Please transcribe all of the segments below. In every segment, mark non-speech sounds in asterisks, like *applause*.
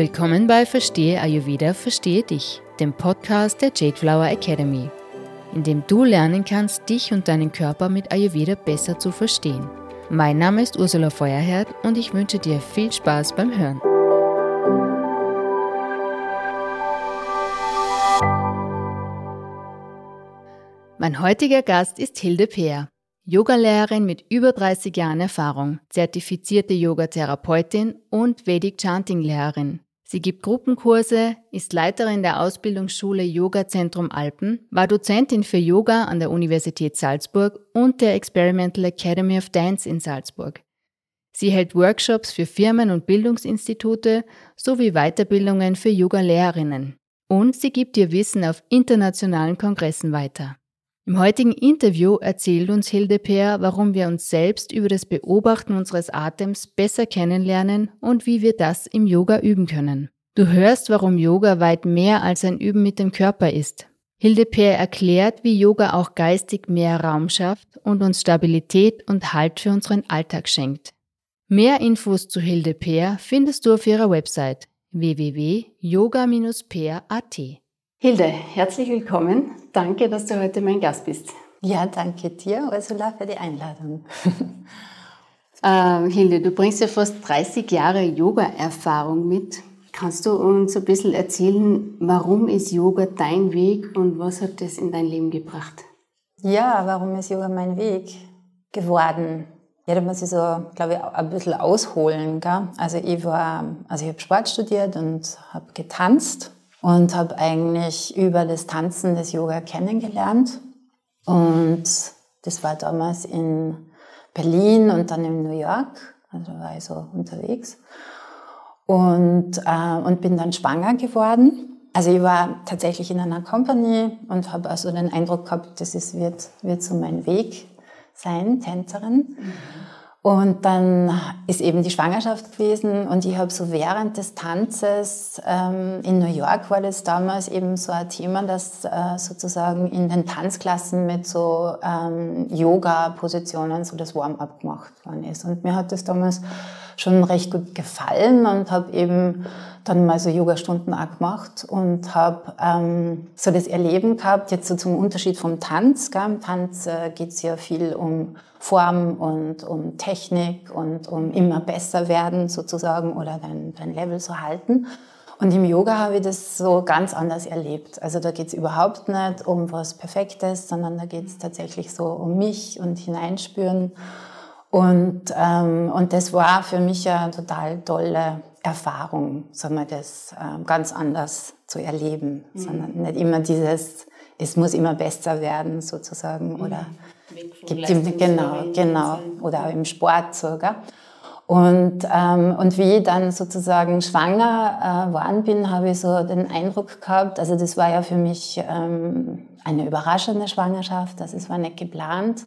Willkommen bei Verstehe Ayurveda, Verstehe dich, dem Podcast der Jade Flower Academy, in dem du lernen kannst, dich und deinen Körper mit Ayurveda besser zu verstehen. Mein Name ist Ursula Feuerherd und ich wünsche dir viel Spaß beim Hören. Mein heutiger Gast ist Hilde Peer. Yogalehrerin mit über 30 Jahren Erfahrung, zertifizierte Yogatherapeutin und Vedic Chanting Lehrerin. Sie gibt Gruppenkurse, ist Leiterin der Ausbildungsschule Yoga Zentrum Alpen, war Dozentin für Yoga an der Universität Salzburg und der Experimental Academy of Dance in Salzburg. Sie hält Workshops für Firmen und Bildungsinstitute sowie Weiterbildungen für Yoga-Lehrerinnen. Und sie gibt ihr Wissen auf internationalen Kongressen weiter. Im heutigen Interview erzählt uns Hilde Peer, warum wir uns selbst über das Beobachten unseres Atems besser kennenlernen und wie wir das im Yoga üben können. Du hörst, warum Yoga weit mehr als ein Üben mit dem Körper ist. Hilde Peer erklärt, wie Yoga auch geistig mehr Raum schafft und uns Stabilität und Halt für unseren Alltag schenkt. Mehr Infos zu Hilde Peer findest du auf ihrer Website www.yoga-peer.at. Hilde, herzlich willkommen. Danke, dass du heute mein Gast bist. Ja, danke dir, Ursula, für die Einladung. *laughs* äh, Hilde, du bringst ja fast 30 Jahre Yoga-Erfahrung mit. Kannst du uns ein bisschen erzählen, warum ist Yoga dein Weg und was hat das in dein Leben gebracht? Ja, warum ist Yoga mein Weg geworden? Ja, da muss ich so, glaube ich, ein bisschen ausholen. Gell? Also ich war, also ich habe Sport studiert und habe getanzt und habe eigentlich über das Tanzen des Yoga kennengelernt. Und das war damals in Berlin und dann in New York. Also war ich so unterwegs. Und, äh, und bin dann schwanger geworden. Also ich war tatsächlich in einer Company und habe also den Eindruck gehabt, das ist, wird, wird so mein Weg sein, Tänzerin. Mhm. Und dann ist eben die Schwangerschaft gewesen und ich habe so während des Tanzes ähm, in New York war das damals eben so ein Thema, das äh, sozusagen in den Tanzklassen mit so ähm, Yoga-Positionen so das Warm-up gemacht worden ist. Und mir hat das damals schon recht gut gefallen und habe eben dann mal so Yoga-Stunden auch gemacht und habe ähm, so das Erleben gehabt, jetzt so zum Unterschied vom Tanz. Gell? Im Tanz äh, geht es ja viel um Form und um Technik und um immer besser werden sozusagen oder dein, dein Level zu halten. Und im Yoga habe ich das so ganz anders erlebt. Also da geht es überhaupt nicht um was Perfektes, sondern da geht es tatsächlich so um mich und hineinspüren. Und, ähm, und das war für mich eine total tolle Erfahrung, sagen wir das ähm, ganz anders zu erleben, mhm. sondern nicht immer dieses, es muss immer besser werden sozusagen mhm. oder gibt ihm, genau, genau, oder auch im Sport sogar. Und, ähm, und wie ich dann sozusagen schwanger äh, worden bin, habe ich so den Eindruck gehabt, also das war ja für mich ähm, eine überraschende Schwangerschaft, also es war nicht geplant.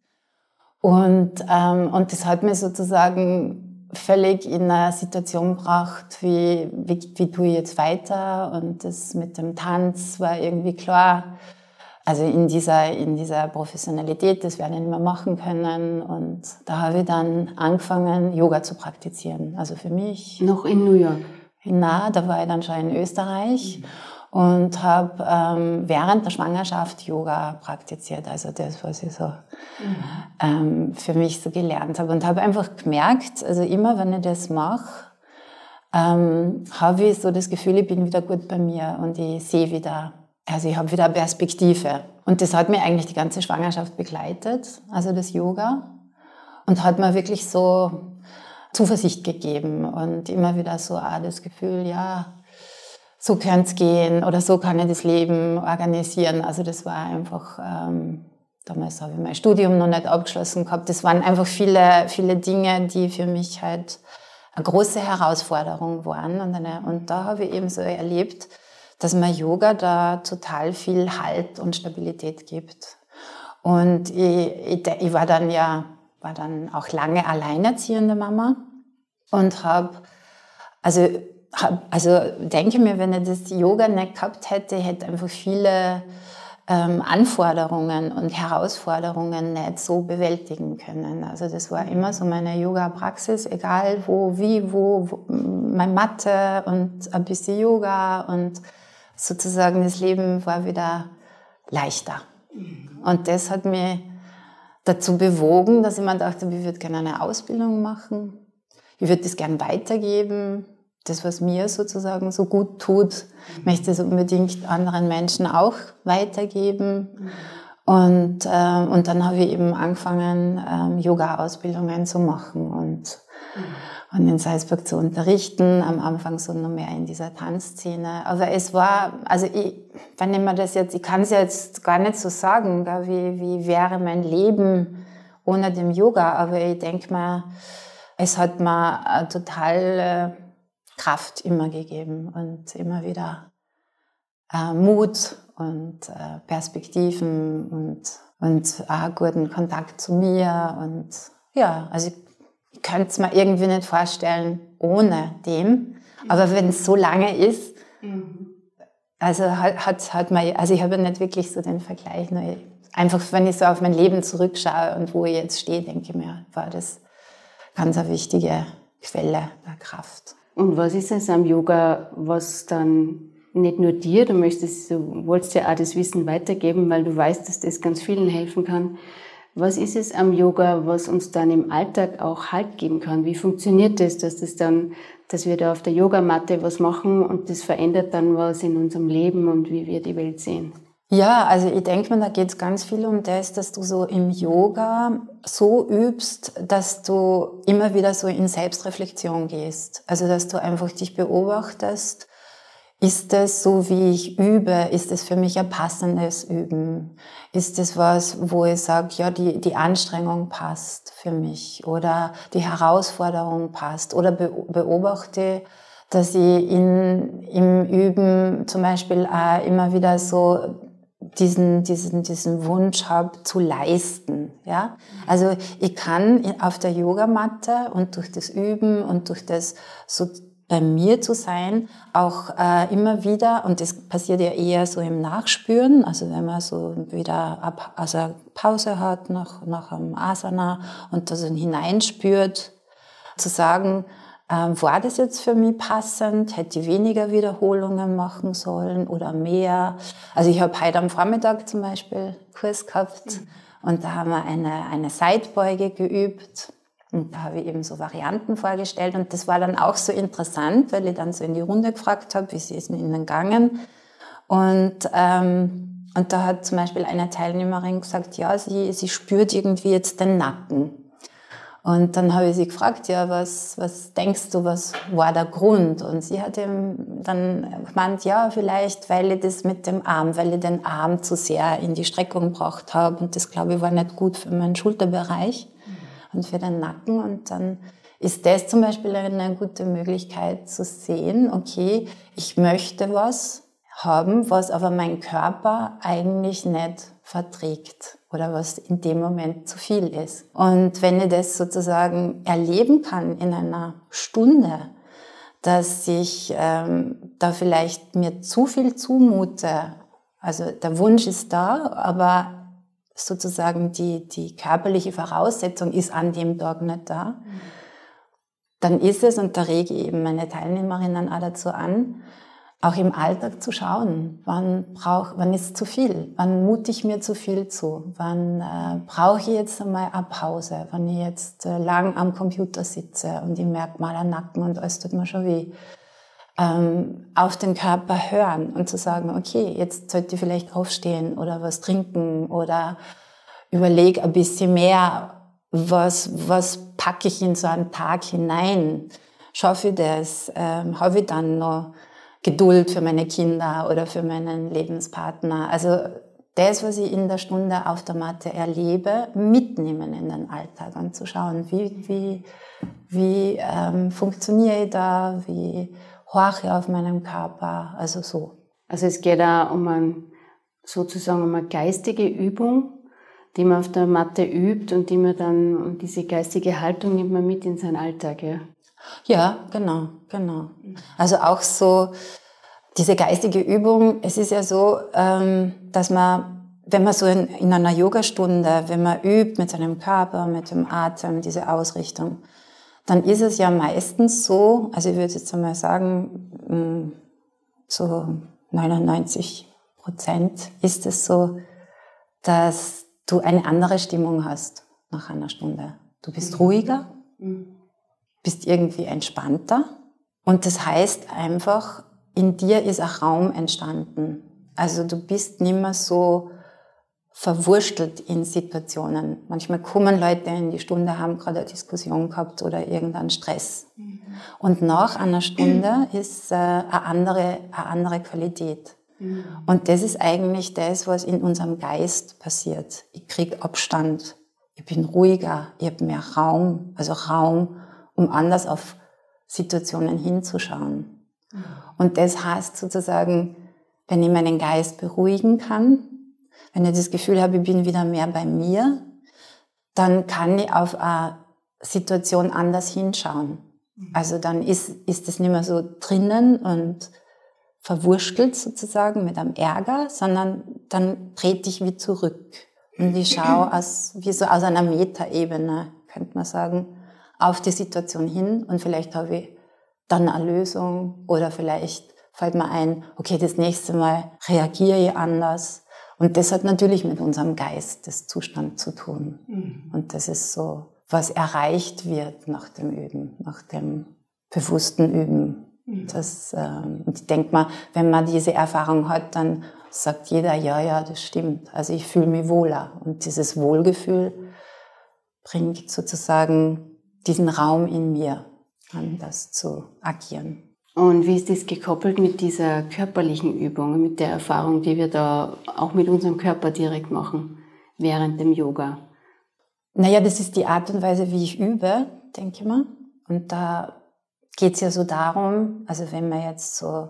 Und, ähm, und das hat mir sozusagen völlig in eine Situation gebracht, wie, wie, wie tue ich jetzt weiter? Und das mit dem Tanz war irgendwie klar. Also in dieser, in dieser Professionalität, das werde ich nicht mehr machen können. Und da habe ich dann angefangen, Yoga zu praktizieren. Also für mich. Noch in New York? Na, da war ich dann schon in Österreich. Mhm und habe ähm, während der Schwangerschaft Yoga praktiziert, also das, was ich so mhm. ähm, für mich so gelernt habe und habe einfach gemerkt, also immer wenn ich das mache, ähm, habe ich so das Gefühl, ich bin wieder gut bei mir und ich sehe wieder, also ich habe wieder Perspektive. Und das hat mir eigentlich die ganze Schwangerschaft begleitet, also das Yoga und hat mir wirklich so Zuversicht gegeben und immer wieder so ah, das Gefühl, ja, so kann es gehen oder so kann ich das Leben organisieren. Also das war einfach, ähm, damals habe ich mein Studium noch nicht abgeschlossen gehabt. Das waren einfach viele, viele Dinge, die für mich halt eine große Herausforderung waren. Und, eine, und da habe ich eben so erlebt, dass mir Yoga da total viel Halt und Stabilität gibt. Und ich, ich, ich war dann ja, war dann auch lange alleinerziehende Mama und habe, also also denke mir, wenn ich das Yoga nicht gehabt hätte, hätte einfach viele ähm, Anforderungen und Herausforderungen nicht so bewältigen können. Also das war immer so meine Yoga-Praxis, egal wo, wie, wo, wo, mein Mathe und ein bisschen Yoga und sozusagen das Leben war wieder leichter. Und das hat mich dazu bewogen, dass ich mir dachte, ich würde gerne eine Ausbildung machen. Ich würde das gerne weitergeben das, was mir sozusagen so gut tut, möchte es unbedingt anderen Menschen auch weitergeben. Und, äh, und dann habe ich eben angefangen, ähm, Yoga-Ausbildungen zu machen und, und in Salzburg zu unterrichten. Am Anfang so noch mehr in dieser Tanzszene. Aber es war, also ich, wenn ich mir das jetzt, ich kann es jetzt gar nicht so sagen, wie, wie wäre mein Leben ohne dem Yoga. Aber ich denke mal, es hat mir total äh, Kraft immer gegeben und immer wieder äh, Mut und äh, Perspektiven und, und auch guten Kontakt zu mir. Und ja, also ich, ich könnte es mir irgendwie nicht vorstellen ohne dem. Aber wenn es so lange ist, mhm. also hat, hat, hat man, also ich habe nicht wirklich so den Vergleich, nur einfach wenn ich so auf mein Leben zurückschaue und wo ich jetzt stehe, denke ich mir, war das ganz eine wichtige Quelle der Kraft. Und was ist es am Yoga, was dann nicht nur dir, du möchtest, du wolltest ja auch das Wissen weitergeben, weil du weißt, dass das ganz vielen helfen kann. Was ist es am Yoga, was uns dann im Alltag auch Halt geben kann? Wie funktioniert das, dass das dann, dass wir da auf der Yogamatte was machen und das verändert dann was in unserem Leben und wie wir die Welt sehen? Ja, also ich denke mir, da geht es ganz viel um das, dass du so im Yoga so übst, dass du immer wieder so in Selbstreflexion gehst. Also dass du einfach dich beobachtest. Ist es so, wie ich übe? Ist es für mich ein passendes Üben? Ist es was, wo ich sage, ja, die, die Anstrengung passt für mich oder die Herausforderung passt oder beobachte, dass ich in, im Üben zum Beispiel auch immer wieder so diesen, diesen, diesen Wunsch habe zu leisten. Ja? Also ich kann auf der Yogamatte und durch das Üben und durch das so bei mir zu sein, auch äh, immer wieder, und das passiert ja eher so im Nachspüren, also wenn man so wieder ab, also Pause hat nach, nach einem Asana und da so hineinspürt, zu sagen, ähm, war das jetzt für mich passend? Hätte ich weniger Wiederholungen machen sollen oder mehr? Also ich habe heute am Vormittag zum Beispiel Kurs gehabt mhm. und da haben wir eine, eine Seitbeuge geübt. Und da habe ich eben so Varianten vorgestellt und das war dann auch so interessant, weil ich dann so in die Runde gefragt habe, wie sie mit ihnen gegangen. Und, ähm, und da hat zum Beispiel eine Teilnehmerin gesagt, ja, sie, sie spürt irgendwie jetzt den Nacken. Und dann habe ich sie gefragt, ja, was, was denkst du, was war der Grund? Und sie hat ihm dann gemeint, ja, vielleicht, weil ich das mit dem Arm, weil ich den Arm zu sehr in die Streckung gebracht habe. Und das, glaube ich, war nicht gut für meinen Schulterbereich mhm. und für den Nacken. Und dann ist das zum Beispiel eine gute Möglichkeit zu sehen, okay, ich möchte was haben, was aber mein Körper eigentlich nicht verträgt oder was in dem Moment zu viel ist. Und wenn ich das sozusagen erleben kann in einer Stunde, dass ich ähm, da vielleicht mir zu viel zumute, also der Wunsch ist da, aber sozusagen die, die körperliche Voraussetzung ist an dem Tag nicht da, dann ist es, und da rege ich eben meine Teilnehmerinnen auch dazu an, auch im Alltag zu schauen, wann brauch, wann ist zu viel, wann mute ich mir zu viel zu, wann äh, brauche ich jetzt einmal eine Pause, wenn ich jetzt äh, lang am Computer sitze und ich merke mal einen Nacken und alles tut mir schon weh. Ähm, auf den Körper hören und zu sagen, okay, jetzt sollte ich vielleicht aufstehen oder was trinken oder überlege ein bisschen mehr, was, was packe ich in so einen Tag hinein, schaffe ich das, ähm, habe ich dann noch Geduld für meine Kinder oder für meinen Lebenspartner. Also das, was ich in der Stunde auf der Matte erlebe, mitnehmen in den Alltag und zu schauen, wie, wie, wie ähm, funktioniere ich da, wie horche ich auf meinem Körper, also so. Also es geht auch um ein, sozusagen um eine geistige Übung, die man auf der Matte übt und die man dann, und diese geistige Haltung nimmt man mit in seinen Alltag, ja. Ja, genau, genau. Also auch so, diese geistige Übung, es ist ja so, ähm, dass man, wenn man so in, in einer Yogastunde, wenn man übt mit seinem Körper, mit dem Atem, diese Ausrichtung, dann ist es ja meistens so, also ich würde jetzt einmal sagen, mm, so 99 Prozent ist es so, dass du eine andere Stimmung hast nach einer Stunde. Du bist ruhiger, mhm. Bist irgendwie entspannter und das heißt einfach, in dir ist ein Raum entstanden. Also du bist nicht mehr so verwurstelt in Situationen. Manchmal kommen Leute in die Stunde, haben gerade eine Diskussion gehabt oder irgendeinen Stress. Mhm. Und nach einer Stunde ist äh, eine, andere, eine andere Qualität. Mhm. Und das ist eigentlich das, was in unserem Geist passiert. Ich kriege Abstand, ich bin ruhiger, ich habe mehr Raum, also Raum, um anders auf Situationen hinzuschauen. Und das heißt sozusagen, wenn ich meinen Geist beruhigen kann, wenn ich das Gefühl habe, ich bin wieder mehr bei mir, dann kann ich auf eine Situation anders hinschauen. Mhm. Also dann ist, ist es nicht mehr so drinnen und verwurstelt sozusagen mit einem Ärger, sondern dann trete ich wie zurück. Und ich schaue aus, wie so aus einer Metaebene, könnte man sagen, auf die Situation hin und vielleicht habe ich dann eine Lösung oder vielleicht fällt mir ein, okay, das nächste Mal reagiere ich anders. Und das hat natürlich mit unserem Geisteszustand zu tun. Mhm. Und das ist so, was erreicht wird nach dem Üben, nach dem bewussten Üben. Mhm. Das, ähm, und ich denke mal, wenn man diese Erfahrung hat, dann sagt jeder, ja, ja, das stimmt. Also ich fühle mich wohler. Und dieses Wohlgefühl bringt sozusagen diesen Raum in mir, anders zu agieren. Und wie ist das gekoppelt mit dieser körperlichen Übung, mit der Erfahrung, die wir da auch mit unserem Körper direkt machen während dem Yoga? Naja, das ist die Art und Weise, wie ich übe, denke ich mal. Und da geht es ja so darum, also wenn man jetzt so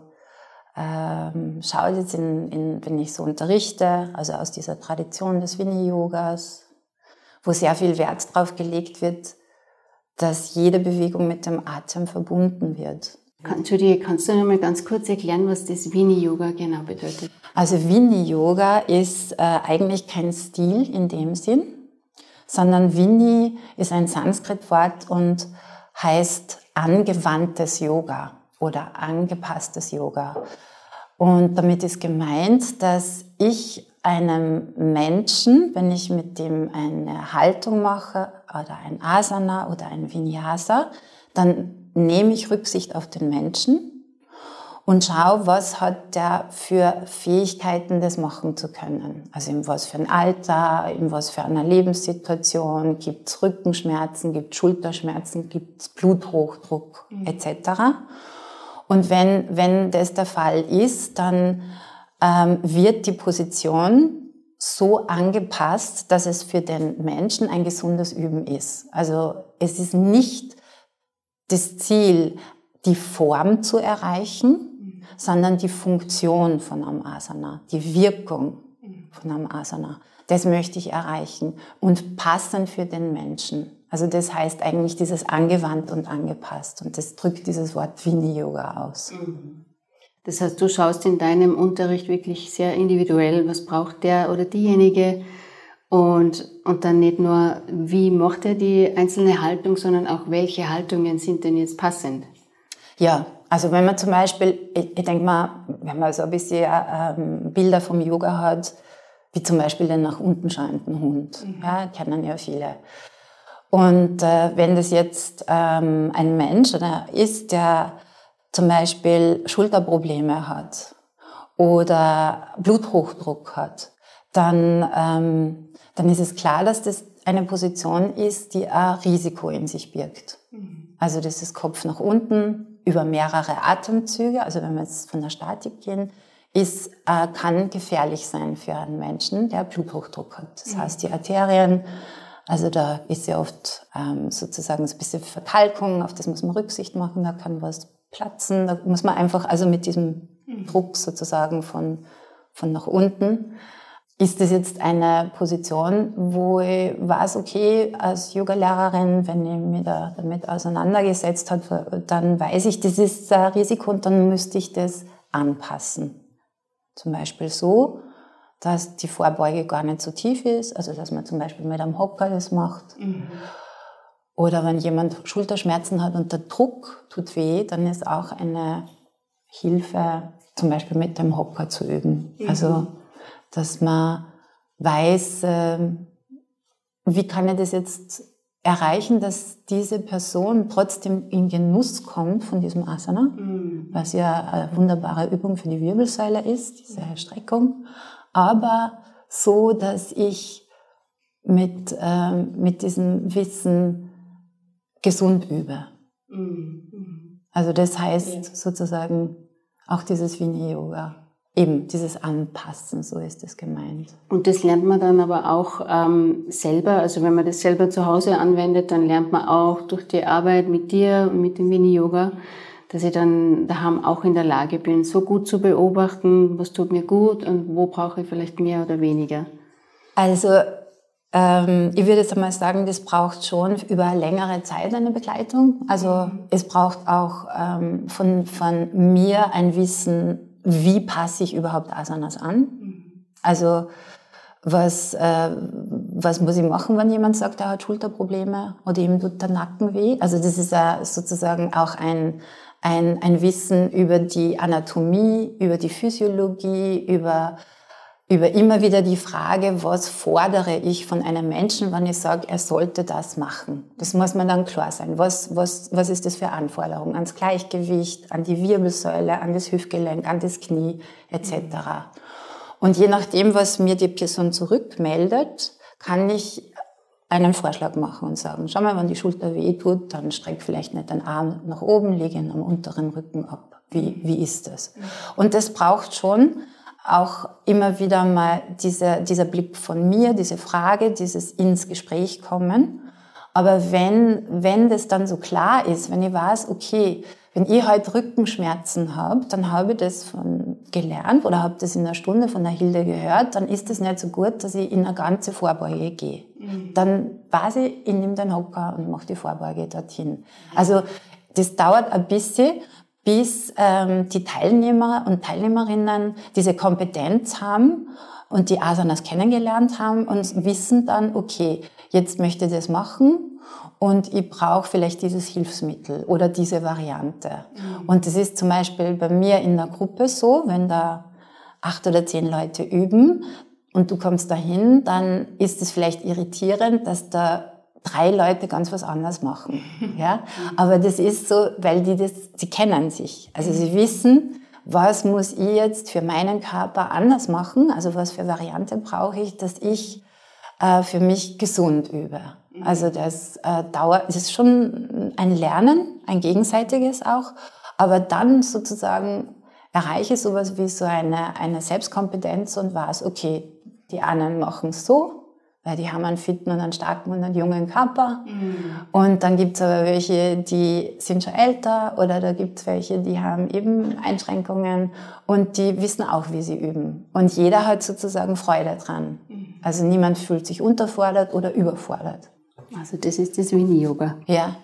ähm, schaut, jetzt in, in, wenn ich so unterrichte, also aus dieser Tradition des Winnie-Yogas, wo sehr viel Wert drauf gelegt wird, dass jede Bewegung mit dem Atem verbunden wird. Entschuldige, kannst du noch mal ganz kurz erklären, was das Vini-Yoga genau bedeutet? Also Vini-Yoga ist äh, eigentlich kein Stil in dem Sinn, sondern Vini ist ein Sanskrit-Wort und heißt angewandtes Yoga oder angepasstes Yoga. Und damit ist gemeint, dass ich einem Menschen, wenn ich mit dem eine Haltung mache oder ein Asana oder ein Vinyasa, dann nehme ich Rücksicht auf den Menschen und schaue, was hat der für Fähigkeiten, das machen zu können. Also in was für ein Alter, in was für einer Lebenssituation, gibt es Rückenschmerzen, gibt es Schulterschmerzen, gibt es Bluthochdruck mhm. etc. Und wenn, wenn das der Fall ist, dann ähm, wird die Position so angepasst, dass es für den Menschen ein gesundes Üben ist. Also es ist nicht das Ziel, die Form zu erreichen, sondern die Funktion von einem Asana, die Wirkung von einem Asana. Das möchte ich erreichen und passen für den Menschen. Also das heißt eigentlich dieses angewandt und angepasst und das drückt dieses Wort Vini-Yoga aus. Mhm. Das heißt, du schaust in deinem Unterricht wirklich sehr individuell, was braucht der oder diejenige, und, und dann nicht nur, wie macht er die einzelne Haltung, sondern auch, welche Haltungen sind denn jetzt passend? Ja, also wenn man zum Beispiel, ich, ich denke mal, wenn man so ein bisschen ähm, Bilder vom Yoga hat, wie zum Beispiel den nach unten schauenden Hund, mhm. ja, kennen ja viele. Und äh, wenn das jetzt ähm, ein Mensch oder ist, der zum Beispiel Schulterprobleme hat oder Bluthochdruck hat, dann ähm, dann ist es klar, dass das eine Position ist, die ein Risiko in sich birgt. Mhm. Also das ist Kopf nach unten über mehrere Atemzüge, also wenn wir jetzt von der Statik gehen, ist, äh, kann gefährlich sein für einen Menschen, der Bluthochdruck hat. Das mhm. heißt, die Arterien, also da ist ja oft ähm, sozusagen so ein bisschen Verkalkung, auf das muss man Rücksicht machen, da kann was platzen, da muss man einfach, also mit diesem mhm. Druck sozusagen von, von nach unten, ist das jetzt eine Position, wo ich weiß, okay, als Yoga-Lehrerin, wenn ich mich da damit auseinandergesetzt habe, dann weiß ich, das ist ein Risiko und dann müsste ich das anpassen. Zum Beispiel so, dass die Vorbeuge gar nicht so tief ist, also dass man zum Beispiel mit einem Hocker das macht. Mhm. Oder wenn jemand Schulterschmerzen hat und der Druck tut weh, dann ist auch eine Hilfe, zum Beispiel mit dem Hocker zu üben. Mhm. Also, dass man weiß, äh, wie kann ich das jetzt erreichen, dass diese Person trotzdem in Genuss kommt von diesem Asana, mhm. was ja eine wunderbare Übung für die Wirbelsäule ist, diese Streckung, aber so, dass ich mit, äh, mit diesem Wissen gesund übe. Mhm. Also das heißt ja. sozusagen auch dieses Vini-Yoga. Eben dieses Anpassen, so ist es gemeint. Und das lernt man dann aber auch ähm, selber. Also wenn man das selber zu Hause anwendet, dann lernt man auch durch die Arbeit mit dir und mit dem Vini-Yoga, dass ich dann daheim auch in der Lage bin, so gut zu beobachten, was tut mir gut und wo brauche ich vielleicht mehr oder weniger. Also ähm, ich würde jetzt einmal sagen, das braucht schon über längere Zeit eine Begleitung. Also es braucht auch ähm, von, von mir ein Wissen, wie passe ich überhaupt Asanas an. Mhm. Also was, äh, was muss ich machen, wenn jemand sagt, er hat Schulterprobleme oder ihm tut der Nacken weh. Also das ist ja sozusagen auch ein, ein, ein Wissen über die Anatomie, über die Physiologie, über über immer wieder die Frage, was fordere ich von einem Menschen, wenn ich sage, er sollte das machen. Das muss man dann klar sein. Was, was, was ist das für Anforderungen ans Gleichgewicht, an die Wirbelsäule, an das Hüftgelenk, an das Knie etc. Und je nachdem, was mir die Person zurückmeldet, kann ich einen Vorschlag machen und sagen, schau mal, wenn die Schulter weh tut, dann streck vielleicht nicht den Arm nach oben, lege ihn am unteren Rücken ab. Wie, wie ist das? Und das braucht schon auch immer wieder mal diese, dieser Blick von mir, diese Frage, dieses ins Gespräch kommen. Aber wenn, wenn das dann so klar ist, wenn ich weiß, okay, wenn ich heute Rückenschmerzen habe, dann habe ich das von gelernt oder habe das in einer Stunde von der Hilde gehört, dann ist es nicht so gut, dass ich in eine ganze Vorbeuge gehe. Mhm. Dann weiß ich, ich nehme den Hocker und mache die Vorbeuge dorthin. Also das dauert ein bisschen, bis ähm, die Teilnehmer und Teilnehmerinnen diese Kompetenz haben und die Asanas kennengelernt haben und wissen dann, okay, jetzt möchte ich das machen und ich brauche vielleicht dieses Hilfsmittel oder diese Variante. Mhm. Und das ist zum Beispiel bei mir in der Gruppe so, wenn da acht oder zehn Leute üben und du kommst dahin, dann ist es vielleicht irritierend, dass da drei Leute ganz was anderes machen. Ja? Aber das ist so, weil die das, sie kennen sich. Also sie wissen, was muss ich jetzt für meinen Körper anders machen? Also was für Variante brauche ich, dass ich äh, für mich gesund übe? Also das äh, dauert, das ist schon ein Lernen, ein gegenseitiges auch. Aber dann sozusagen erreiche ich sowas wie so eine, eine Selbstkompetenz und weiß, okay, die anderen machen es so, weil die haben einen fitten und einen starken und einen jungen Körper. Mhm. Und dann gibt's aber welche, die sind schon älter oder da gibt's welche, die haben eben Einschränkungen und die wissen auch, wie sie üben. Und jeder hat sozusagen Freude dran. Mhm. Also niemand fühlt sich unterfordert oder überfordert. Also das ist das Winnie-Yoga. Ja.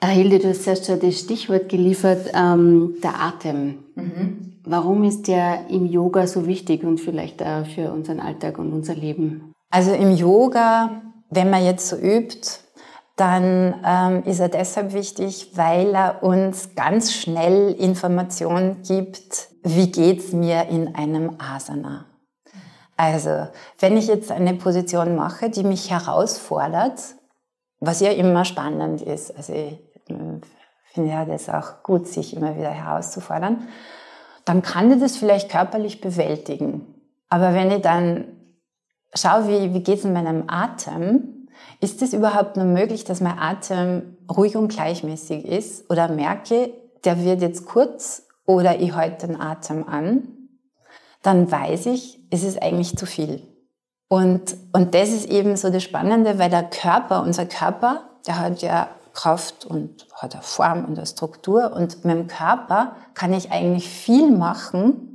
Hilde, du hast ja schon das Stichwort geliefert, ähm, der Atem. Mhm. Warum ist der im Yoga so wichtig und vielleicht auch für unseren Alltag und unser Leben? Also im Yoga, wenn man jetzt so übt, dann ähm, ist er deshalb wichtig, weil er uns ganz schnell Informationen gibt, wie geht's mir in einem Asana. Also, wenn ich jetzt eine Position mache, die mich herausfordert, was ja immer spannend ist, also ich finde ja das auch gut, sich immer wieder herauszufordern, dann kann ich das vielleicht körperlich bewältigen. Aber wenn ich dann schau, wie, wie geht es in meinem Atem? Ist es überhaupt nur möglich, dass mein Atem ruhig und gleichmäßig ist? Oder merke, der wird jetzt kurz oder ich halte den Atem an? Dann weiß ich, es ist eigentlich zu viel. Und, und das ist eben so das Spannende, weil der Körper, unser Körper, der hat ja Kraft und hat eine Form und eine Struktur. Und mit dem Körper kann ich eigentlich viel machen,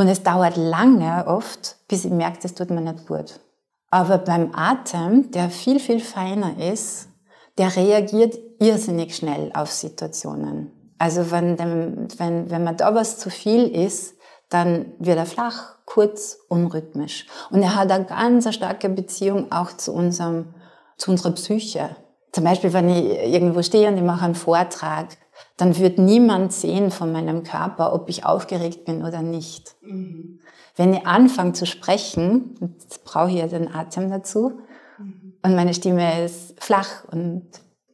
und es dauert lange oft, bis ich merke, das tut mir nicht gut. Aber beim Atem, der viel, viel feiner ist, der reagiert irrsinnig schnell auf Situationen. Also wenn, dem, wenn, wenn man da was zu viel ist, dann wird er flach, kurz, unrhythmisch. Und er hat eine ganz starke Beziehung auch zu unserem, zu unserer Psyche. Zum Beispiel, wenn ich irgendwo stehe und ich mache einen Vortrag, dann wird niemand sehen von meinem Körper, ob ich aufgeregt bin oder nicht. Mhm. Wenn ich anfange zu sprechen, jetzt brauche ich ja den Atem dazu, mhm. und meine Stimme ist flach und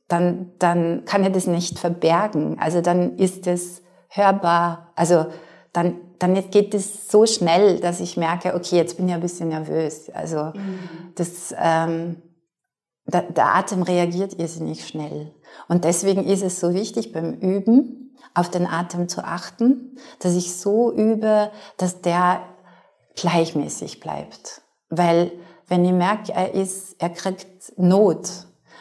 dann, dann kann ich das nicht verbergen. Also dann ist es hörbar, also dann, dann geht es so schnell, dass ich merke, okay, jetzt bin ich ein bisschen nervös. Also mhm. das, ähm, der, der Atem reagiert irrsinnig schnell. Und deswegen ist es so wichtig beim Üben, auf den Atem zu achten, dass ich so übe, dass der gleichmäßig bleibt. Weil wenn ich merke, er ist, er kriegt Not,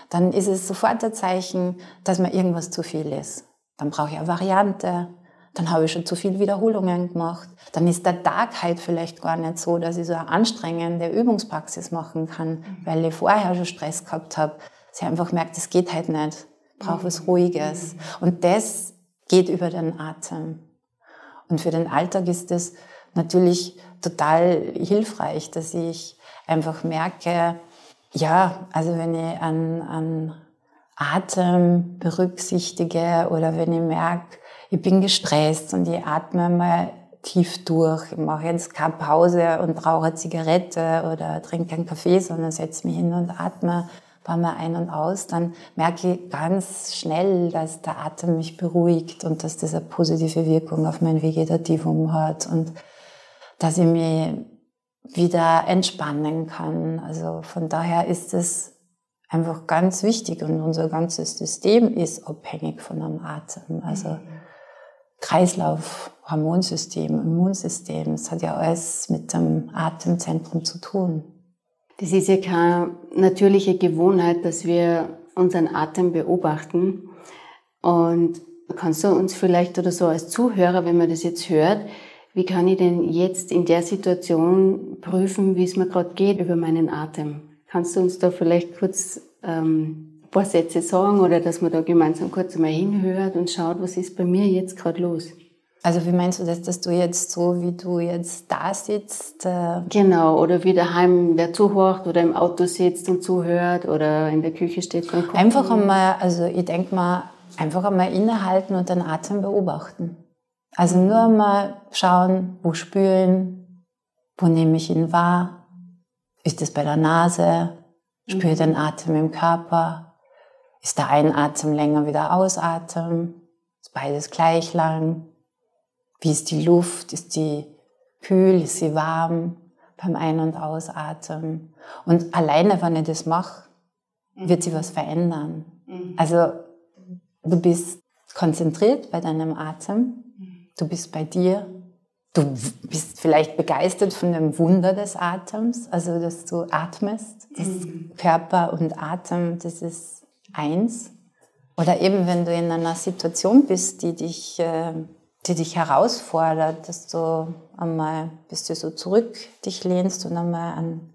dann ist es sofort ein Zeichen, dass mir irgendwas zu viel ist. Dann brauche ich eine Variante, dann habe ich schon zu viele Wiederholungen gemacht. Dann ist der Tag halt vielleicht gar nicht so, dass ich so eine anstrengende Übungspraxis machen kann, weil ich vorher schon Stress gehabt habe. Ich einfach merke, das geht halt nicht. Brauche was Ruhiges. Und das geht über den Atem. Und für den Alltag ist es natürlich total hilfreich, dass ich einfach merke, ja, also wenn ich an, an Atem berücksichtige oder wenn ich merke, ich bin gestresst und ich atme mal tief durch. Ich mache jetzt keine Pause und rauche eine Zigarette oder trinke einen Kaffee, sondern setze mich hin und atme paar Mal ein und aus. Dann merke ich ganz schnell, dass der Atem mich beruhigt und dass das eine positive Wirkung auf mein Vegetativum hat und dass ich mich wieder entspannen kann. Also von daher ist es einfach ganz wichtig und unser ganzes System ist abhängig von einem Atem. Also mhm. Kreislauf, Hormonsystem, Immunsystem, das hat ja alles mit dem Atemzentrum zu tun. Das ist ja keine natürliche Gewohnheit, dass wir unseren Atem beobachten. Und kannst du uns vielleicht oder so als Zuhörer, wenn man das jetzt hört, wie kann ich denn jetzt in der Situation prüfen, wie es mir gerade geht über meinen Atem? Kannst du uns da vielleicht kurz ähm, paar Sätze sagen oder dass man da gemeinsam kurz einmal hinhört und schaut, was ist bei mir jetzt gerade los. Also wie meinst du das, dass du jetzt so, wie du jetzt da sitzt? Äh genau, oder wie daheim wer zuhört oder im Auto sitzt und zuhört oder in der Küche steht und guckt. Einfach einmal, also ich denke mal, einfach einmal innehalten und den Atem beobachten. Also nur einmal schauen, wo spüren, wo nehme ich ihn wahr? Ist es bei der Nase? Spüre mhm. den Atem im Körper? Ist der Einatmen länger wie der Ausatmen? Ist beides gleich lang? Wie ist die Luft? Ist die kühl? Ist sie warm? Beim Ein- und Ausatmen. Und alleine, wenn ich das mache, wird sich was verändern. Mhm. Also, du bist konzentriert bei deinem Atem. Du bist bei dir. Du bist vielleicht begeistert von dem Wunder des Atems, also dass du atmest. Das mhm. Körper und Atem, das ist eins. Oder eben, wenn du in einer Situation bist, die dich, äh, die dich herausfordert, dass du einmal, bis du so zurück dich lehnst und einmal ein,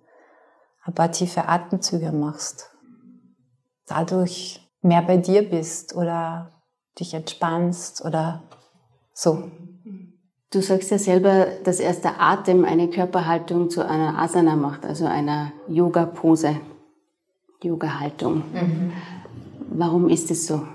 ein paar tiefe Atemzüge machst. Dadurch mehr bei dir bist oder dich entspannst oder so. Du sagst ja selber, dass erst der Atem eine Körperhaltung zu einer Asana macht, also einer Yoga-Pose, Yoga-Haltung. Mhm. Warum ist es so?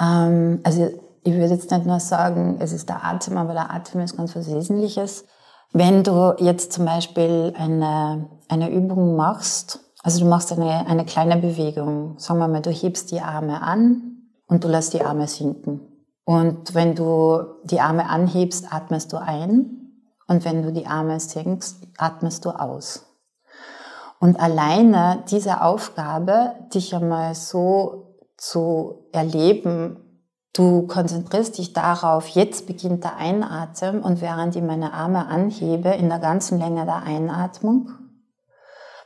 Ähm, also ich würde jetzt nicht nur sagen, es ist der Atem, aber der Atem ist ganz was Wesentliches. Wenn du jetzt zum Beispiel eine, eine Übung machst, also du machst eine, eine kleine Bewegung, sagen wir mal, du hebst die Arme an und du lässt die Arme sinken. Und wenn du die Arme anhebst, atmest du ein. Und wenn du die Arme senkst, atmest du aus. Und alleine diese Aufgabe, dich einmal so zu erleben, du konzentrierst dich darauf, jetzt beginnt der Einatmen und während ich meine Arme anhebe in der ganzen Länge der Einatmung,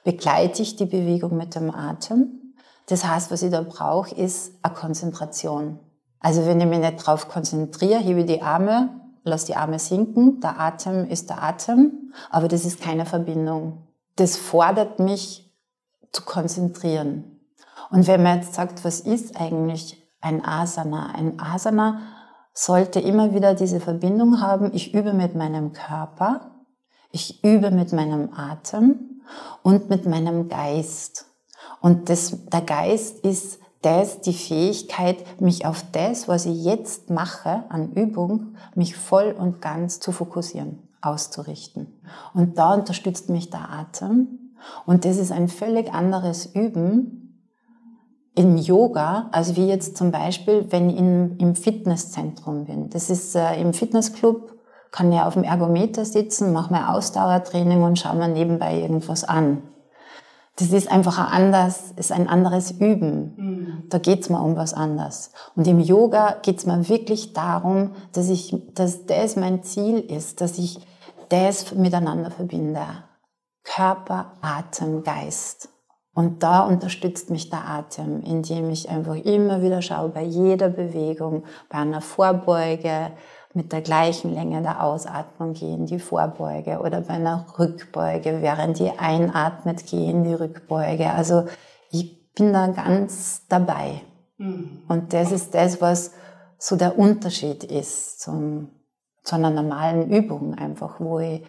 begleite ich die Bewegung mit dem Atem. Das heißt, was ich da brauche, ist eine Konzentration. Also wenn ich mich nicht darauf konzentriere, hebe die Arme, lasse die Arme sinken, der Atem ist der Atem, aber das ist keine Verbindung. Das fordert mich zu konzentrieren. Und wenn man jetzt sagt, was ist eigentlich ein Asana? Ein Asana sollte immer wieder diese Verbindung haben. Ich übe mit meinem Körper, ich übe mit meinem Atem und mit meinem Geist. Und das, der Geist ist das, die Fähigkeit, mich auf das, was ich jetzt mache an Übung, mich voll und ganz zu fokussieren, auszurichten. Und da unterstützt mich der Atem. Und das ist ein völlig anderes Üben, im Yoga, also wie jetzt zum Beispiel, wenn ich in, im Fitnesszentrum bin. Das ist äh, im Fitnessclub, kann ja auf dem Ergometer sitzen, mache mein Ausdauertraining und schaue mir nebenbei irgendwas an. Das ist einfach ein anders, ist ein anderes Üben. Mhm. Da geht's mir um was anderes. Und im Yoga geht's mir wirklich darum, dass ich, dass das mein Ziel ist, dass ich das miteinander verbinde. Körper, Atem, Geist. Und da unterstützt mich der Atem, indem ich einfach immer wieder schaue, bei jeder Bewegung, bei einer Vorbeuge, mit der gleichen Länge der Ausatmung gehen die Vorbeuge oder bei einer Rückbeuge, während die einatmet, gehen die Rückbeuge. Also ich bin da ganz dabei. Mhm. Und das ist das, was so der Unterschied ist zum, zu einer normalen Übung einfach, wo ich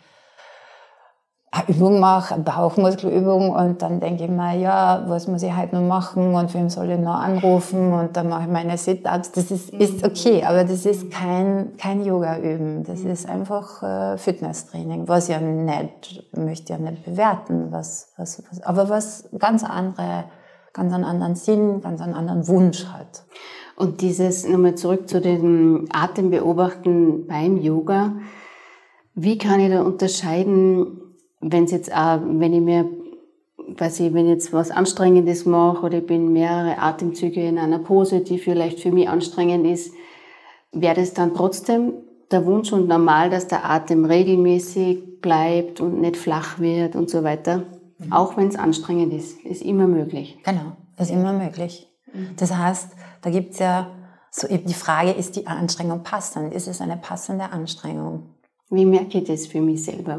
Übung mache, Bauchmuskelübung und dann denke ich mir, ja, was muss ich heute noch machen und wem soll ich noch anrufen und dann mache ich meine Sit-Ups. Das ist, ist okay, aber das ist kein, kein Yoga-Üben. Das ist einfach äh, Fitnesstraining, was ja nicht, möchte ja nicht bewerten, was, was, was, aber was ganz andere, ganz einen anderen Sinn, ganz einen anderen Wunsch hat. Und dieses, nochmal zurück zu dem Atembeobachten beim Yoga. Wie kann ich da unterscheiden, wenn es jetzt auch, wenn ich mir, weiß ich, wenn ich jetzt was Anstrengendes mache oder ich bin mehrere Atemzüge in einer Pose, die vielleicht für mich anstrengend ist, wäre das dann trotzdem der Wunsch und normal, dass der Atem regelmäßig bleibt und nicht flach wird und so weiter. Mhm. Auch wenn es anstrengend ist, ist immer möglich. Genau, ist immer möglich. Mhm. Das heißt, da gibt's ja so eben die Frage, ist die Anstrengung passend? Ist es eine passende Anstrengung? Wie merke ich das für mich selber?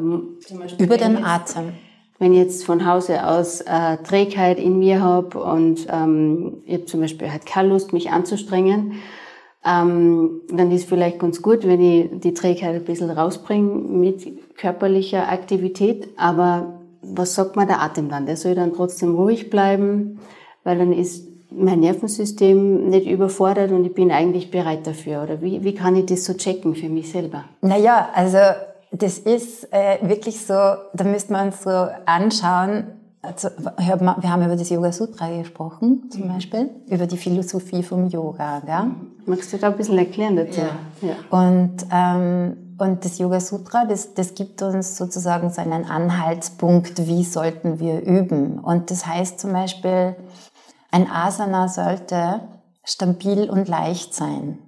Über den Atem. Wenn ich jetzt von Hause aus äh, Trägheit in mir habe und ähm, ich habe zum Beispiel halt keine Lust, mich anzustrengen, ähm, dann ist vielleicht ganz gut, wenn ich die Trägheit ein bisschen rausbringe mit körperlicher Aktivität. Aber was sagt man der Atem dann? Der soll dann trotzdem ruhig bleiben, weil dann ist mein Nervensystem nicht überfordert und ich bin eigentlich bereit dafür? Oder wie, wie kann ich das so checken für mich selber? Naja, also das ist äh, wirklich so, da müsste man so anschauen, also, wir haben über das Yoga Sutra gesprochen, zum mhm. Beispiel, über die Philosophie vom Yoga. Gell? Magst du da ein bisschen erklären dazu? Ja. ja. Und, ähm, und das Yoga Sutra, das, das gibt uns sozusagen so einen Anhaltspunkt, wie sollten wir üben. Und das heißt zum Beispiel, ein Asana sollte stabil und leicht sein.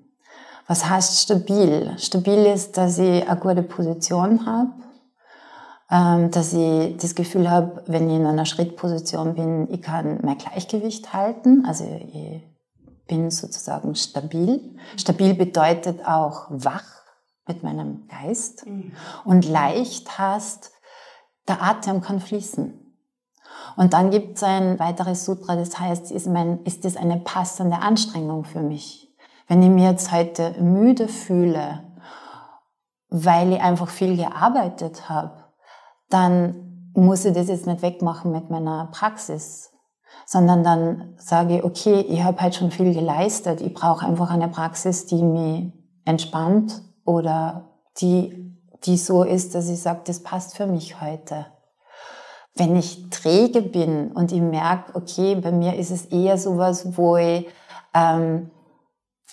Was heißt stabil? Stabil ist, dass ich eine gute Position habe, ähm, dass ich das Gefühl habe, wenn ich in einer Schrittposition bin, ich kann mein Gleichgewicht halten. Also ich bin sozusagen stabil. Stabil bedeutet auch wach mit meinem Geist. Mhm. Und leicht heißt, der Atem kann fließen. Und dann gibt es ein weiteres Sutra, das heißt, ist, mein, ist das eine passende Anstrengung für mich? Wenn ich mir jetzt heute müde fühle, weil ich einfach viel gearbeitet habe, dann muss ich das jetzt nicht wegmachen mit meiner Praxis, sondern dann sage ich, okay, ich habe halt schon viel geleistet, ich brauche einfach eine Praxis, die mich entspannt oder die, die so ist, dass ich sage, das passt für mich heute. Wenn ich träge bin und ich merke, okay, bei mir ist es eher sowas, wo ich ähm,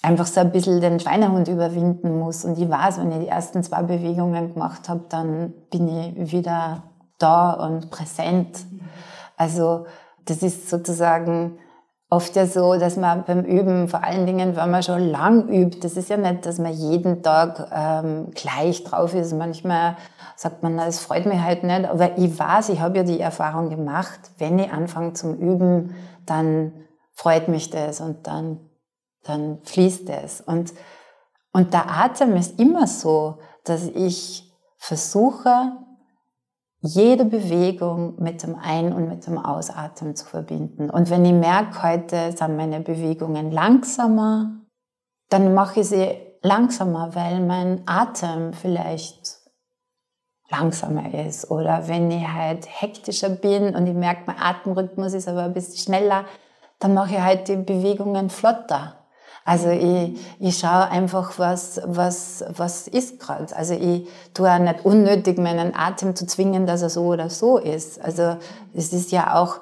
einfach so ein bisschen den Schweinehund überwinden muss. Und ich weiß, wenn ich die ersten zwei Bewegungen gemacht habe, dann bin ich wieder da und präsent. Also das ist sozusagen oft ja so, dass man beim Üben, vor allen Dingen, wenn man schon lang übt, das ist ja nicht, dass man jeden Tag ähm, gleich drauf ist. Manchmal sagt man, na, das freut mich halt nicht, aber ich weiß, ich habe ja die Erfahrung gemacht, wenn ich anfange zum Üben, dann freut mich das und dann, dann fließt es. Und, und der Atem ist immer so, dass ich versuche, jede Bewegung mit dem Ein- und mit dem Ausatmen zu verbinden. Und wenn ich merke, heute sind meine Bewegungen langsamer, dann mache ich sie langsamer, weil mein Atem vielleicht langsamer ist oder wenn ich halt hektischer bin und ich merke, mein Atemrhythmus ist aber ein bisschen schneller, dann mache ich halt die Bewegungen flotter. Also ich, ich schaue einfach, was, was, was ist gerade. Also ich tue auch nicht unnötig, meinen Atem zu zwingen, dass er so oder so ist. Also es ist ja auch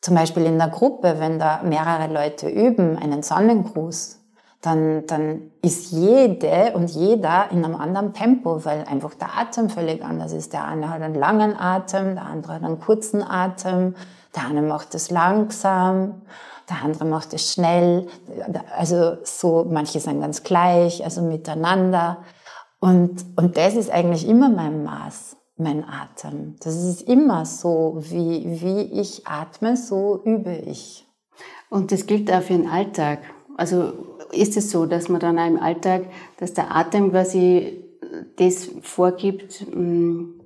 zum Beispiel in der Gruppe, wenn da mehrere Leute üben, einen Sonnengruß, dann, dann ist jede und jeder in einem anderen Tempo, weil einfach der Atem völlig anders ist. Der eine hat einen langen Atem, der andere hat einen kurzen Atem, der eine macht es langsam, der andere macht es schnell. Also so, manche sind ganz gleich, also miteinander. Und, und das ist eigentlich immer mein Maß, mein Atem. Das ist immer so, wie, wie ich atme, so übe ich. Und das gilt auch für den Alltag. Also ist es so, dass man dann auch im Alltag, dass der Atem quasi das vorgibt, mm,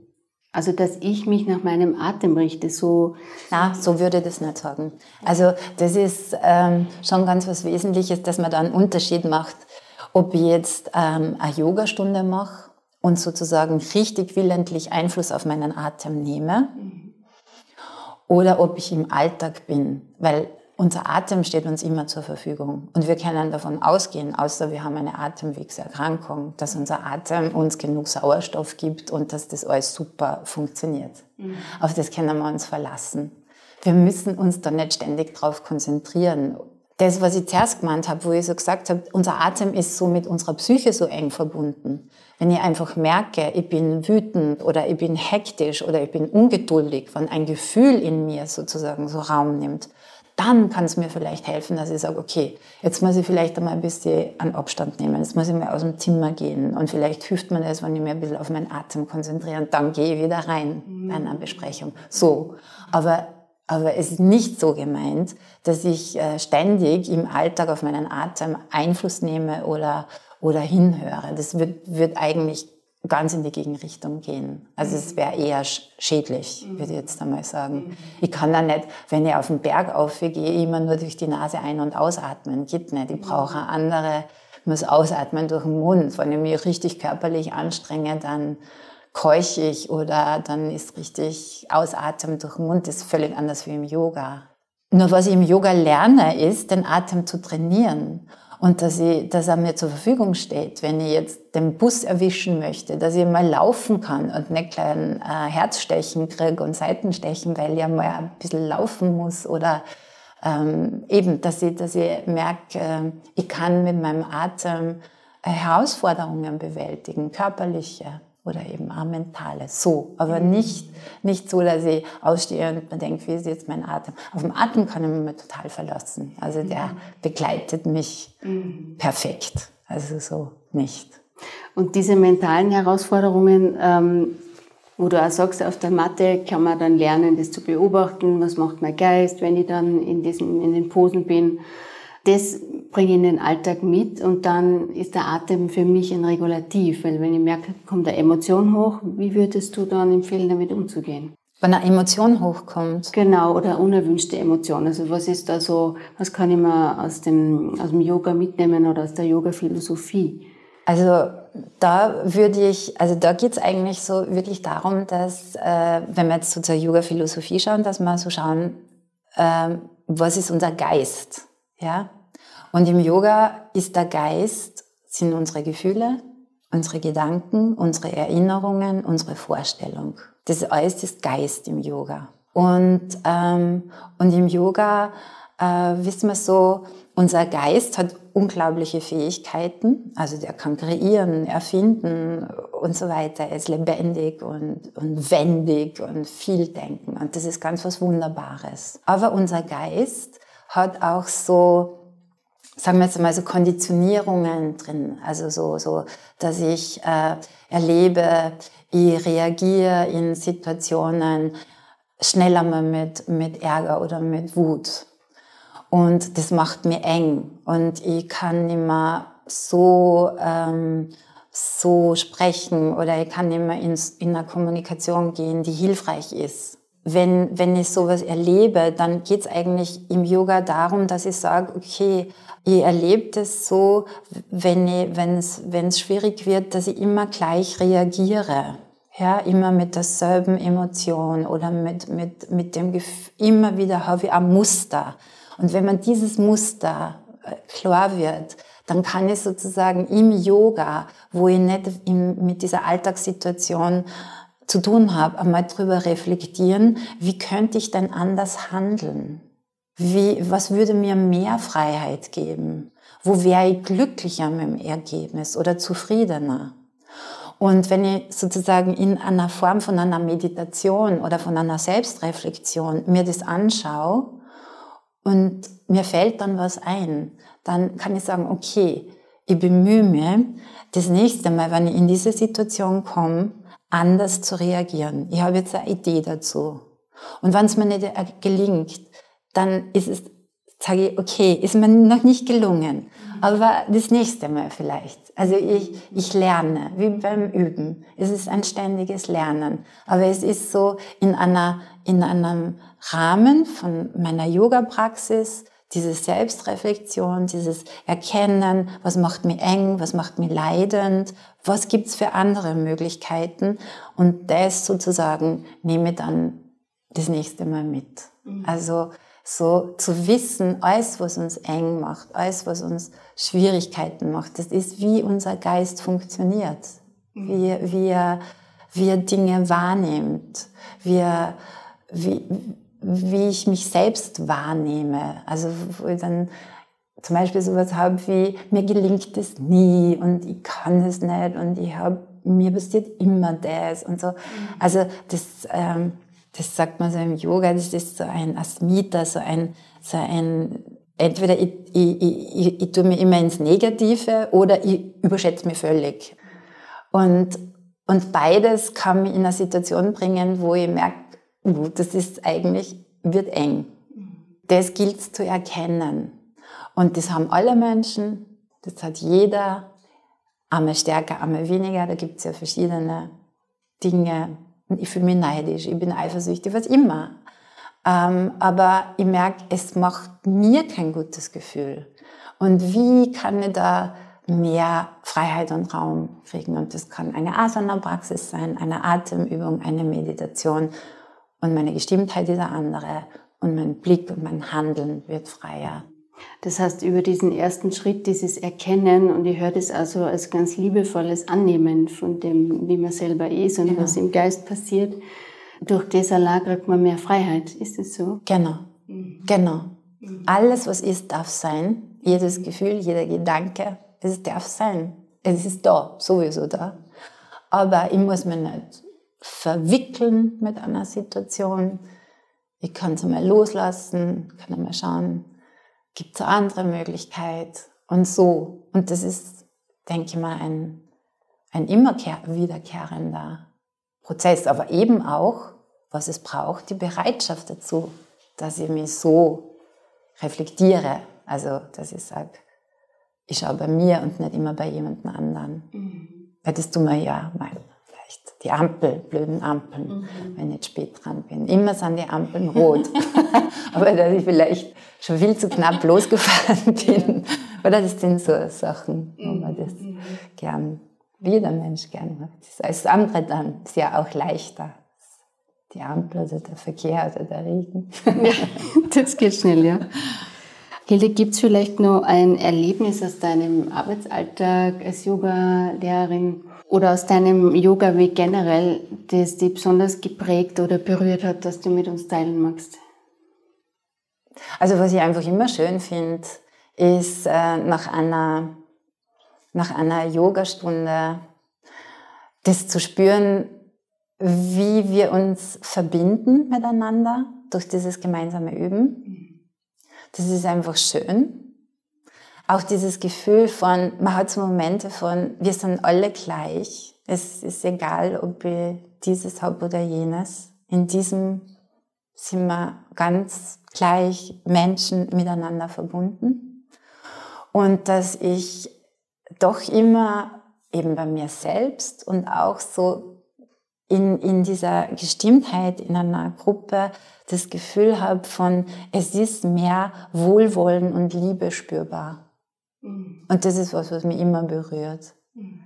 also dass ich mich nach meinem Atem richte, so. Na, so würde ich das nicht sagen. Also das ist ähm, schon ganz was Wesentliches, dass man da einen Unterschied macht, ob ich jetzt ähm, eine Yogastunde mache und sozusagen richtig willentlich Einfluss auf meinen Atem nehme, mhm. oder ob ich im Alltag bin, weil unser Atem steht uns immer zur Verfügung. Und wir können davon ausgehen, außer wir haben eine Atemwegserkrankung, dass unser Atem uns genug Sauerstoff gibt und dass das alles super funktioniert. Mhm. Auf das können wir uns verlassen. Wir müssen uns da nicht ständig drauf konzentrieren. Das, was ich zuerst gemeint habe, wo ich so gesagt habe, unser Atem ist so mit unserer Psyche so eng verbunden. Wenn ich einfach merke, ich bin wütend oder ich bin hektisch oder ich bin ungeduldig, wenn ein Gefühl in mir sozusagen so Raum nimmt, dann kann es mir vielleicht helfen, dass ich sage, okay, jetzt muss ich vielleicht einmal ein bisschen an Abstand nehmen, jetzt muss ich mal aus dem Zimmer gehen und vielleicht hilft mir das, wenn ich mich ein bisschen auf meinen Atem konzentriere und dann gehe ich wieder rein mhm. bei einer Besprechung. So. Aber, aber es ist nicht so gemeint, dass ich äh, ständig im Alltag auf meinen Atem Einfluss nehme oder, oder hinhöre. Das wird, wird eigentlich ganz in die Gegenrichtung gehen. Also es wäre eher schädlich, würde ich jetzt einmal sagen. Ich kann da nicht, wenn ich auf den Berg aufgehe, immer nur durch die Nase ein- und ausatmen. Geht nicht. Ich brauche andere, ich muss ausatmen durch den Mund. Wenn ich mich richtig körperlich anstrenge, dann keuche ich oder dann ist richtig Ausatmen durch den Mund. Das ist völlig anders wie im Yoga. Nur was ich im Yoga lerne, ist, den Atem zu trainieren und dass, ich, dass er mir zur Verfügung steht, wenn ich jetzt den Bus erwischen möchte, dass ich mal laufen kann und nicht gleich ein äh, Herzstechen kriege und Seitenstechen, weil ich mal ein bisschen laufen muss oder ähm, eben, dass ich, dass ich merke, äh, ich kann mit meinem Atem äh, Herausforderungen bewältigen, körperliche oder eben auch mentale. So, aber mhm. nicht, nicht so, dass ich ausstehe und man denkt, wie ist jetzt mein Atem? Auf dem Atem kann ich mich total verlassen. Also der mhm. begleitet mich mhm. perfekt. Also so nicht. Und diese mentalen Herausforderungen, ähm, wo du auch sagst, auf der Matte kann man dann lernen, das zu beobachten, was macht mein Geist, wenn ich dann in, diesen, in den Posen bin. Das bringe ich in den Alltag mit und dann ist der Atem für mich ein Regulativ, weil wenn ich merke, kommt eine Emotion hoch, wie würdest du dann empfehlen, damit umzugehen? Wenn eine Emotion hochkommt. Genau, oder unerwünschte Emotion. Also was ist da so, was kann ich mir aus dem, aus dem Yoga mitnehmen oder aus der Yoga-Philosophie? Also da würde ich, also da geht es eigentlich so wirklich darum, dass, äh, wenn wir jetzt so zur Yoga-Philosophie schauen, dass wir so schauen, äh, was ist unser Geist? Ja? Und im Yoga ist der Geist, sind unsere Gefühle, unsere Gedanken, unsere Erinnerungen, unsere Vorstellung. Das alles ist Geist im Yoga. Und, ähm, und im Yoga äh, wissen wir so, unser Geist hat unglaubliche Fähigkeiten. Also der kann kreieren, erfinden und so weiter. Er ist lebendig und, und wendig und viel denken. Und das ist ganz was Wunderbares. Aber unser Geist hat auch so sagen wir jetzt mal so Konditionierungen drin. Also so, so dass ich äh, erlebe, ich reagiere in Situationen schneller mal mit, mit Ärger oder mit Wut. Und das macht mir eng. Und ich kann nicht mehr so, ähm, so sprechen oder ich kann nicht mehr in, in eine Kommunikation gehen, die hilfreich ist. Wenn, wenn ich sowas erlebe, dann geht es eigentlich im Yoga darum, dass ich sage, okay, ich erlebe das so, wenn es schwierig wird, dass ich immer gleich reagiere. Ja, immer mit derselben Emotion oder mit, mit, mit dem Gefühl, immer wieder habe ich ein Muster. Und wenn man dieses Muster äh, klar wird, dann kann ich sozusagen im Yoga, wo ich nicht im, mit dieser Alltagssituation zu tun habe, einmal drüber reflektieren, wie könnte ich denn anders handeln? Wie, was würde mir mehr Freiheit geben? Wo wäre ich glücklicher mit dem Ergebnis oder zufriedener? Und wenn ich sozusagen in einer Form von einer Meditation oder von einer Selbstreflexion mir das anschaue und mir fällt dann was ein, dann kann ich sagen, okay, ich bemühe mich, das nächste Mal, wenn ich in diese Situation komme, anders zu reagieren. Ich habe jetzt eine Idee dazu. Und wenn es mir nicht gelingt, dann ist es, sage ich, okay, ist mir noch nicht gelungen, aber das nächste Mal vielleicht. Also ich, ich lerne, wie beim Üben. Es ist ein ständiges Lernen. Aber es ist so in einer, in einem Rahmen von meiner Yoga-Praxis, diese Selbstreflexion, dieses Erkennen, was macht mich eng, was macht mich leidend, was gibt's für andere Möglichkeiten und das sozusagen nehme ich dann das nächste Mal mit. Mhm. Also so zu wissen, alles, was uns eng macht, alles, was uns Schwierigkeiten macht, das ist, wie unser Geist funktioniert, mhm. wie, wie, er, wie er Dinge wahrnimmt, wie, er, wie, wie ich mich selbst wahrnehme. Also wo ich dann zum Beispiel sowas habe wie, mir gelingt es nie und ich kann es nicht und ich habe, mir passiert immer das und so. Mhm. Also das, ähm, das sagt man so im Yoga, das ist so ein Asmita, so ein, so ein entweder ich, ich, ich, ich tue mir immer ins Negative oder ich überschätze mich völlig. Und, und beides kann mich in eine Situation bringen, wo ich merke, gut, das ist eigentlich, wird eng. Das gilt zu erkennen. Und das haben alle Menschen, das hat jeder, einmal stärker, einmal weniger, da gibt es ja verschiedene Dinge, ich fühle mich neidisch, ich bin eifersüchtig, was immer. Ähm, aber ich merke, es macht mir kein gutes Gefühl. Und wie kann ich da mehr Freiheit und Raum kriegen? Und das kann eine Asana-Praxis sein, eine Atemübung, eine Meditation. Und meine Gestimmtheit ist eine andere. Und mein Blick und mein Handeln wird freier. Das heißt, über diesen ersten Schritt, dieses Erkennen, und ich höre das also als ganz liebevolles Annehmen von dem, wie man selber ist und genau. was im Geist passiert, durch das allein kriegt man mehr Freiheit. Ist das so? Genau. Mhm. Genau. Mhm. Alles, was ist, darf sein. Jedes Gefühl, jeder Gedanke, es darf sein. Es ist da, sowieso da. Aber ich muss mich nicht verwickeln mit einer Situation. Ich kann es einmal loslassen, kann einmal schauen, Gibt es eine andere Möglichkeit? Und so. Und das ist, denke ich mal, ein, ein immer wiederkehrender Prozess, aber eben auch, was es braucht, die Bereitschaft dazu, dass ich mich so reflektiere. Also, dass ich sage, ich schaue bei mir und nicht immer bei jemandem anderen. Mhm. Weil das tun wir ja mal. Die Ampel, blöden Ampeln, mhm. wenn ich spät dran bin. Immer sind die Ampeln rot. *laughs* aber dass ich vielleicht schon viel zu knapp *laughs* losgefahren bin. Oder das sind so Sachen, wo man das mhm. gern, wie der Mensch gern macht. Das andere dann ist ja auch leichter. Die Ampel oder der Verkehr oder der Regen. Ja, das geht schnell, ja. Hilde, gibt es vielleicht noch ein Erlebnis aus deinem Arbeitsalltag als Yoga-Lehrerin oder aus deinem Yoga-Weg generell, das dich besonders geprägt oder berührt hat, das du mit uns teilen magst? Also was ich einfach immer schön finde, ist äh, nach einer, nach einer Yogastunde das zu spüren, wie wir uns verbinden miteinander durch dieses gemeinsame Üben. Das ist einfach schön. Auch dieses Gefühl von, man hat so Momente von, wir sind alle gleich. Es ist egal, ob ich dieses habe oder jenes. In diesem sind wir ganz gleich Menschen miteinander verbunden. Und dass ich doch immer eben bei mir selbst und auch so in, in dieser Gestimmtheit in einer Gruppe das Gefühl habe von, es ist mehr Wohlwollen und Liebe spürbar. Mhm. Und das ist was, was mich immer berührt. Mhm.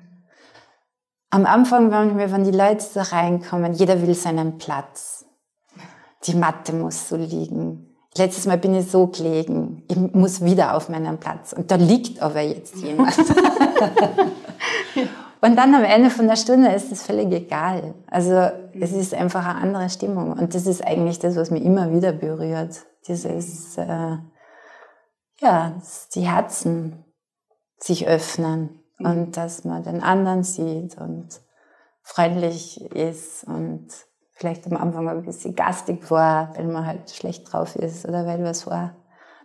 Am Anfang, wenn die Leute so reinkommen, jeder will seinen Platz. Die Matte muss so liegen. Letztes Mal bin ich so gelegen. Ich muss wieder auf meinen Platz. Und da liegt aber jetzt *laughs* jemand. Und dann am Ende von der Stunde ist es völlig egal. Also es ist einfach eine andere Stimmung. Und das ist eigentlich das, was mich immer wieder berührt. Dieses, äh, ja, die Herzen sich öffnen mhm. und dass man den anderen sieht und freundlich ist und vielleicht am Anfang ein bisschen gastig war, weil man halt schlecht drauf ist oder weil was war.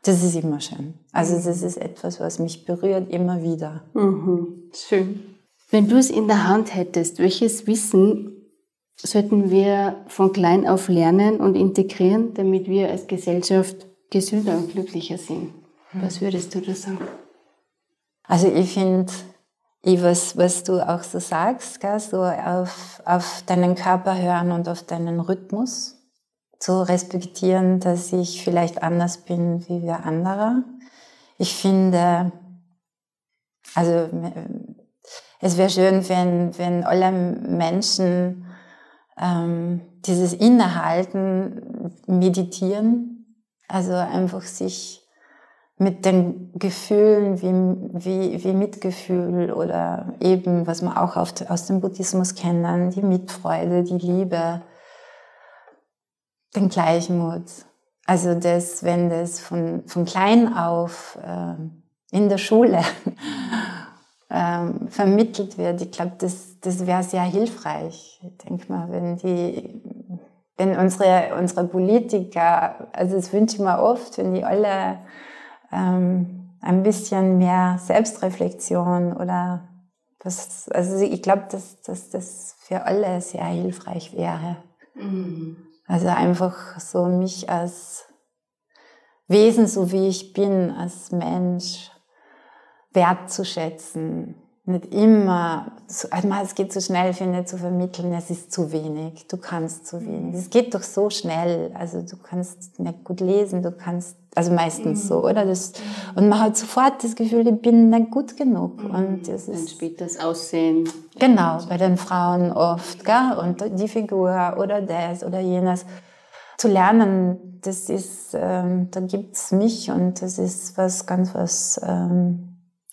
Das ist immer schön. Also mhm. das ist etwas, was mich berührt immer wieder. Mhm. Schön. Wenn du es in der Hand hättest, welches Wissen sollten wir von klein auf lernen und integrieren, damit wir als Gesellschaft gesünder und glücklicher sind? Was würdest du da sagen? Also ich finde, was, was du auch so sagst, gell, so auf, auf deinen Körper hören und auf deinen Rhythmus, zu respektieren, dass ich vielleicht anders bin wie wir andere. Ich finde, also es wäre schön, wenn, wenn alle Menschen ähm, dieses Innehalten meditieren, also einfach sich mit den Gefühlen wie, wie, wie Mitgefühl oder eben, was man auch auf, aus dem Buddhismus kennen, die Mitfreude, die Liebe, den Gleichmut. Also das, wenn das von, von klein auf äh, in der Schule *laughs* ähm, vermittelt wird. Ich glaube, das, das wäre sehr hilfreich. Ich denke mal, wenn die, wenn unsere, unsere Politiker, also das wünsche ich mir oft, wenn die alle ähm, ein bisschen mehr Selbstreflexion oder das, also ich glaube, dass, dass das für alle sehr hilfreich wäre. Mhm. Also einfach so mich als Wesen, so wie ich bin, als Mensch, wertzuschätzen. Nicht immer, also es geht so schnell, finde ich, zu vermitteln, es ist zu wenig, du kannst zu wenig. Es geht doch so schnell, also du kannst nicht gut lesen, du kannst, also meistens so, oder? Das, und man hat sofort das Gefühl, ich bin nicht gut genug. Mhm. Und das ist. Dann spielt das Aussehen. Genau, bei den Frauen oft, gell? Und die Figur oder das oder jenes zu lernen, das ist, ähm, da gibt's mich und das ist was ganz was ähm,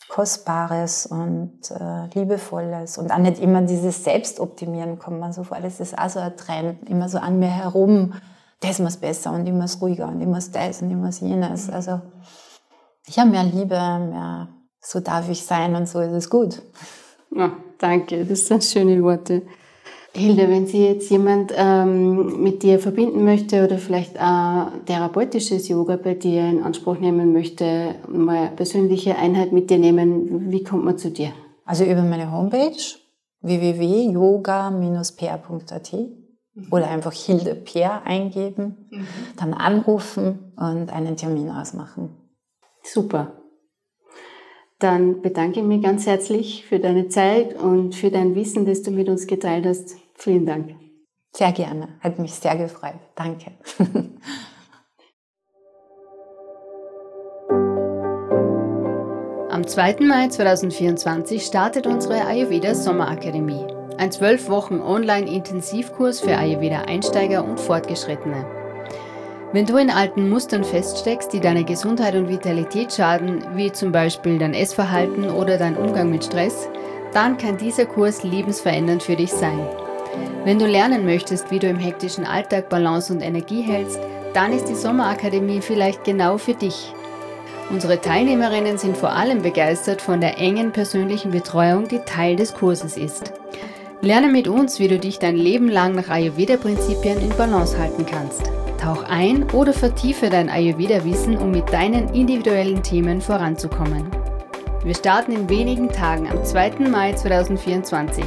Kostbares und äh, Liebevolles und auch nicht immer dieses Selbstoptimieren kommt man so vor. Das ist auch so ein Trend, immer so an mir herum, das muss besser und muss ruhiger und muss das und muss jenes. Also ich habe mehr Liebe, mehr so darf ich sein und so ist es gut. Ja, danke, das sind schöne Worte. Hilde, wenn Sie jetzt jemand ähm, mit dir verbinden möchte oder vielleicht ein therapeutisches Yoga bei dir in Anspruch nehmen möchte, mal eine persönliche Einheit mit dir nehmen, wie kommt man zu dir? Also über meine Homepage www.yoga-per.at mhm. oder einfach Hilde Per eingeben, mhm. dann anrufen und einen Termin ausmachen. Super. Dann bedanke ich mich ganz herzlich für deine Zeit und für dein Wissen, das du mit uns geteilt hast. Vielen Dank. Sehr gerne. Hat mich sehr gefreut. Danke. Am 2. Mai 2024 startet unsere Ayurveda Sommerakademie. Ein zwölf Wochen Online-Intensivkurs für Ayurveda-Einsteiger und Fortgeschrittene. Wenn du in alten Mustern feststeckst, die deine Gesundheit und Vitalität schaden, wie zum Beispiel dein Essverhalten oder dein Umgang mit Stress, dann kann dieser Kurs lebensverändernd für dich sein. Wenn du lernen möchtest, wie du im hektischen Alltag Balance und Energie hältst, dann ist die Sommerakademie vielleicht genau für dich. Unsere Teilnehmerinnen sind vor allem begeistert von der engen persönlichen Betreuung, die Teil des Kurses ist. Lerne mit uns, wie du dich dein Leben lang nach Ayurveda-Prinzipien in Balance halten kannst. Tauch ein oder vertiefe dein Ayurveda-Wissen, um mit deinen individuellen Themen voranzukommen. Wir starten in wenigen Tagen am 2. Mai 2024.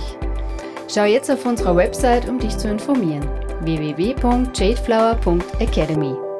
Schau jetzt auf unserer Website, um dich zu informieren. www.jadeflower.academy